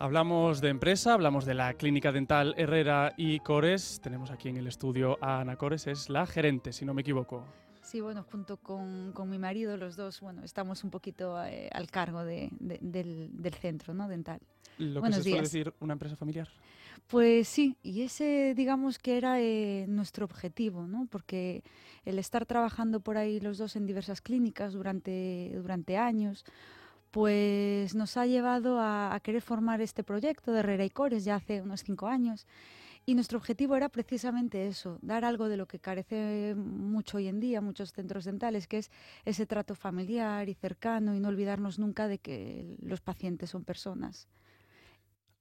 Hablamos de empresa, hablamos de la clínica dental Herrera y Cores. Tenemos aquí en el estudio a Ana Cores, es la gerente, si no me equivoco. Sí, bueno, junto con, con mi marido, los dos, bueno, estamos un poquito eh, al cargo de, de, del, del, centro ¿no? dental. Lo Buenos que se suele días. decir una empresa familiar. Pues sí, y ese digamos que era eh, nuestro objetivo, ¿no? Porque el estar trabajando por ahí los dos en diversas clínicas durante, durante años, pues nos ha llevado a, a, querer formar este proyecto de Herrera y Cores ya hace unos cinco años. Y nuestro objetivo era precisamente eso, dar algo de lo que carece mucho hoy en día muchos centros dentales, que es ese trato familiar y cercano y no olvidarnos nunca de que los pacientes son personas.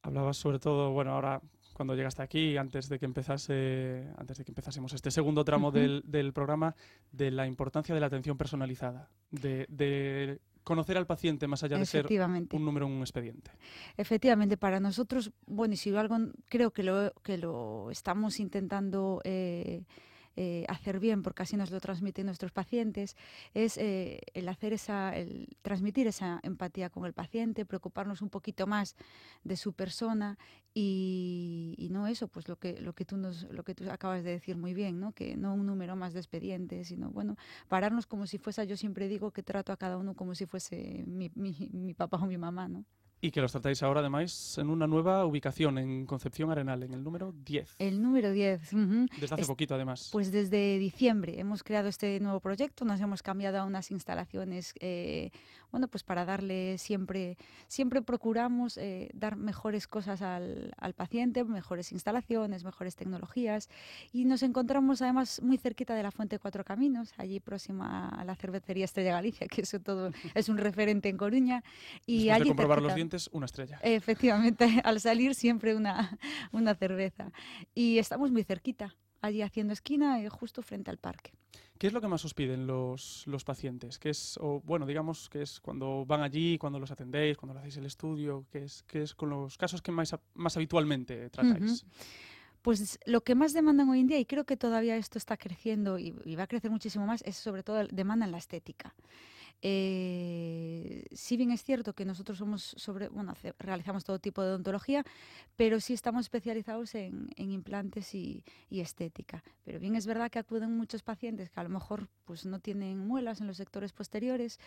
Hablabas sobre todo, bueno, ahora cuando llegaste aquí, antes de que empezase, antes de que empezásemos este segundo tramo uh -huh. del, del, programa, de la importancia de la atención personalizada, de, de conocer al paciente más allá de ser un número en un expediente. Efectivamente, para nosotros, bueno, y si algo creo que lo, que lo estamos intentando eh, eh, hacer bien, porque así nos lo transmiten nuestros pacientes, es eh, el hacer esa, el transmitir esa empatía con el paciente, preocuparnos un poquito más de su persona y, y, no eso, pues lo que lo que tú nos, lo que tú acabas de decir muy bien, ¿no? Que no un número más de expedientes, sino bueno, pararnos como si fuese, yo siempre digo que trato a cada uno como si fuese mi, mi, mi papá o mi mamá, ¿no? Y que los tratáis ahora, además, en una nueva ubicación, en Concepción Arenal, en el número 10. El número 10. Uh -huh. Desde hace es, poquito, además. Pues desde diciembre hemos creado este nuevo proyecto, nos hemos cambiado a unas instalaciones, eh, bueno, pues para darle siempre, siempre procuramos eh, dar mejores cosas al, al, paciente, mejores instalaciones, mejores tecnologías. Y nos encontramos, además, muy cerquita de la Fuente Cuatro Caminos, allí próxima a la cervecería Estrella Galicia, que eso todo es un referente en Coruña. Y allí dientes una estrella. Efectivamente, al salir siempre una, una cerveza. Y estamos muy cerquita, allí haciendo esquina, eh, justo frente al parque. ¿Qué es lo que más os piden los, los pacientes? ¿Qué es, o bueno, digamos, que es cuando van allí, cuando los atendéis, cuando le hacéis el estudio? ¿Qué es, qué es con los casos que más, más habitualmente tratáis? Uh -huh. Pues lo que más demandan hoy en día, y creo que todavía esto está creciendo y, y va a crecer muchísimo más, es sobre todo demandan la estética. Eh, si bien es cierto que nosotros somos sobre, bueno, hace, realizamos todo tipo de odontología, pero sí estamos especializados en, en implantes y, y, estética. Pero bien es verdad que acuden muchos pacientes que a lo mejor pues no tienen muelas en los sectores posteriores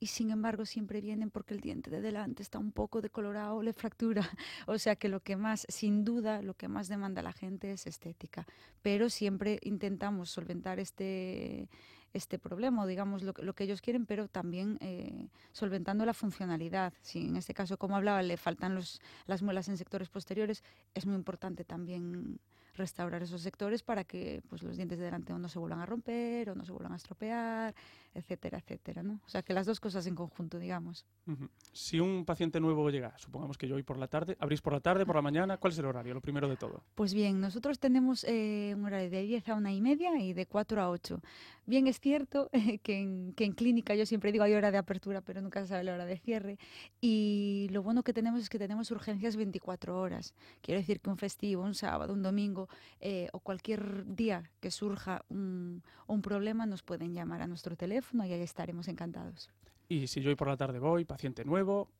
y sin embargo siempre vienen porque el diente de delante está un poco decolorado, le fractura. O sea que lo que más, sin duda, lo que más demanda la gente es estética. Pero siempre intentamos solventar este este problema, o digamos lo, lo, que ellos quieren, pero también eh, solventando la funcionalidad. Si en este caso, como hablaba, le faltan los, las muelas en sectores posteriores, es muy importante también restaurar esos sectores para que pues, los dientes de delante no se vuelvan a romper o no se vuelvan a estropear, etcétera, etcétera. ¿no? O sea, que las dos cosas en conjunto, digamos. Uh -huh. Si un paciente nuevo llega, supongamos que yo hoy por la tarde, ¿abrís por la tarde, por la mañana? ¿Cuál es el horario, lo primero de todo? Pues bien, nosotros tenemos eh, un horario de 10 a una y media y de 4 a 8. Bien es cierto que, en, que en clínica yo siempre digo hay hora de apertura, pero nunca se sabe la hora de cierre. Y lo bueno que tenemos es que tenemos urgencias 24 horas. Quiero decir que un festivo, un sábado, un domingo eh, o cualquier día que surja un, un problema nos pueden llamar a nuestro teléfono y ahí estaremos encantados. Y si yo hoy por la tarde voy, paciente nuevo,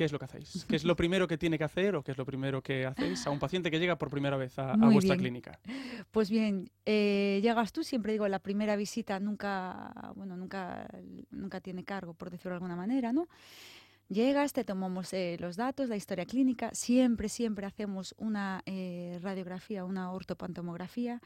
¿qué es lo que hacéis? ¿Qué es lo primero que tiene que hacer o qué es lo primero que hacéis a un paciente que llega por primera vez a, a vuestra bien. clínica? Pues bien, eh, llegas tú, siempre digo, la primera visita nunca, bueno, nunca, nunca tiene cargo, por decirlo de alguna manera, ¿no? Llegas, te tomamos eh, los datos, la historia clínica, siempre, siempre hacemos una eh, radiografía, una ortopantomografía,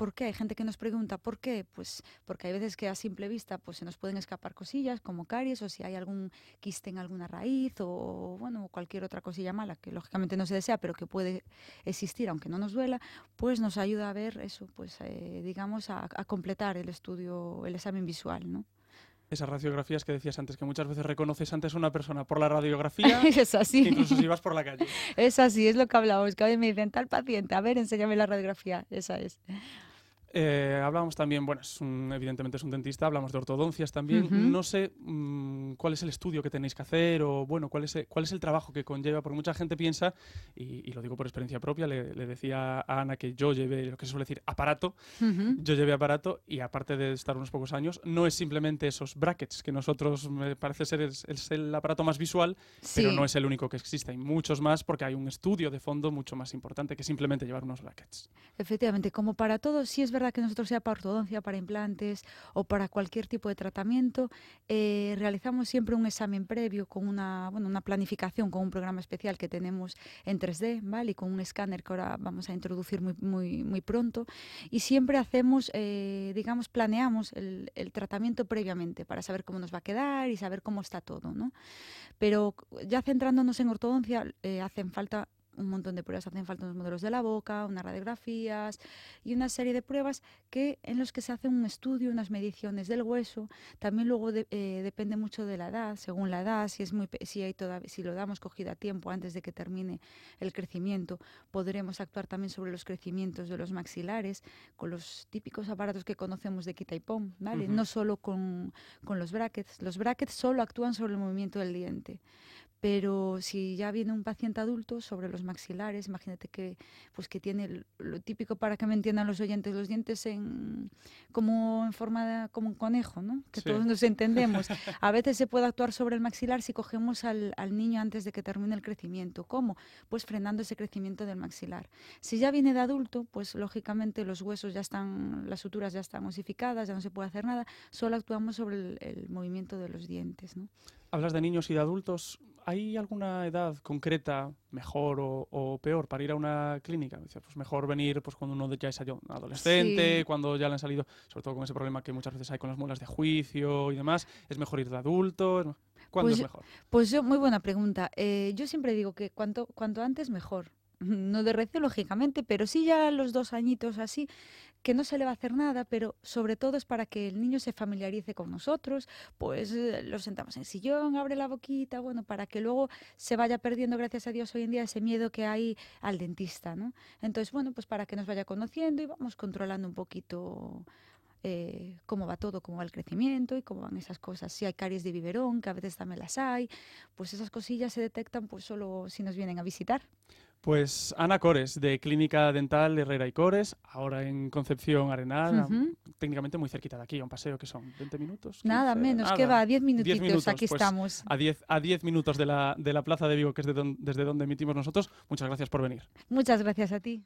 ¿Por qué? Hay gente que nos pregunta ¿por qué? Pues porque hay veces que a simple vista pues se nos pueden escapar cosillas como caries o si hay algún quiste en alguna raíz o bueno, cualquier otra cosilla mala que lógicamente no se desea pero que puede existir aunque no nos duela, pues nos ayuda a ver eso, pues eh, digamos a, a completar el estudio, el examen visual, ¿no? esas radiografías que decías antes, que muchas veces reconoces antes a una persona por la radiografía, es así. que incluso si vas por la calle. Es así, es lo que hablamos, que a veces me dicen, tal paciente, a ver, enséñame la radiografía, esa es. Eh, hablamos también, bueno, es un, evidentemente es un dentista, hablamos de ortodoncias también. Uh -huh. No sé mmm, con cuál es el estudio que tenéis que hacer o, bueno, cuál es, el, cuál es el trabajo que conlleva, porque mucha gente piensa, y, lo digo por experiencia propia, le, decía a Ana que yo llevé lo que se suele decir aparato, yo llevé aparato y aparte de estar unos pocos años, no es simplemente esos brackets, que nosotros me parece ser es, el aparato más visual, pero no es el único que existe, hay muchos más porque hay un estudio de fondo mucho más importante que simplemente llevar unos brackets. Efectivamente, como para todos, sí es verdad que nosotros sea para ortodoncia, para implantes o para cualquier tipo de tratamiento, eh, realizamos siempre un examen previo con una, bueno, una planificación, con un programa especial que tenemos en 3D, ¿vale? Y con un escáner que ahora vamos a introducir muy, muy, muy pronto. Y siempre hacemos, eh, digamos, planeamos el, tratamiento previamente para saber cómo nos va a quedar y saber cómo está todo, ¿no? Pero ya centrándonos en ortodoncia, eh, hacen falta un montón de pruebas, hacen falta unos modelos de la boca, unas radiografías y una serie de pruebas que en los que se hace un estudio, unas mediciones del hueso. También luego eh, depende mucho de la edad, según la edad, si es muy si hay toda, si lo damos cogida a tiempo antes de que termine el crecimiento, podremos actuar también sobre los crecimientos de los maxilares con los típicos aparatos que conocemos de quita y pom, ¿vale? No solo con, con los brackets. Los brackets solo actúan sobre el movimiento del diente pero si ya viene un paciente adulto sobre los maxilares, imagínate que pues que tiene lo típico para que me entiendan los oyentes, los dientes en como en forma de, como un conejo, ¿no? Que todos nos entendemos. A veces se puede actuar sobre el maxilar si cogemos al, al, niño antes de que termine el crecimiento. ¿Cómo? Pues frenando ese crecimiento del maxilar. Si ya viene de adulto, pues lógicamente los huesos ya están, las suturas ya están osificadas, ya no se puede hacer nada, solo actuamos sobre el, el movimiento de los dientes, ¿no? Hablas de niños y de adultos. ¿Hay alguna edad concreta mejor o, peor para ir a una clínica? Pues mejor venir pues, cuando uno ya es adolescente, cuando ya le han salido, sobre todo con ese problema que muchas veces hay con las muelas de juicio y demás. ¿Es mejor ir de adulto? ¿Cuándo pues es mejor? Pues yo, muy buena pregunta. Eh, yo siempre digo que cuanto, cuanto antes mejor. No de recio, lógicamente, pero sí ya los dos añitos así, que no se le va a hacer nada, pero sobre todo es para que el niño se familiarice con nosotros, pues eh, lo sentamos en sillón, abre la boquita, bueno, para que luego se vaya perdiendo, gracias a Dios, hoy en día ese miedo que hay al dentista, ¿no? Entonces, bueno, pues para que nos vaya conociendo y vamos controlando un poquito eh, cómo va todo, cómo va el crecimiento y cómo van esas cosas. Si hay caries de biberón, que a veces también las hay, pues esas cosillas se detectan pues solo si nos vienen a visitar. Pues Ana Cores, de Clínica Dental Herrera y Cores, ahora en Concepción Arenal, técnicamente muy cerquita de aquí, a un paseo que son 20 minutos. Nada menos, que va, 10 minutitos, aquí pues, estamos. A 10 a diez minutos de la, de la Plaza de Vigo, que es de desde donde emitimos nosotros. Muchas gracias por venir. Muchas gracias a ti.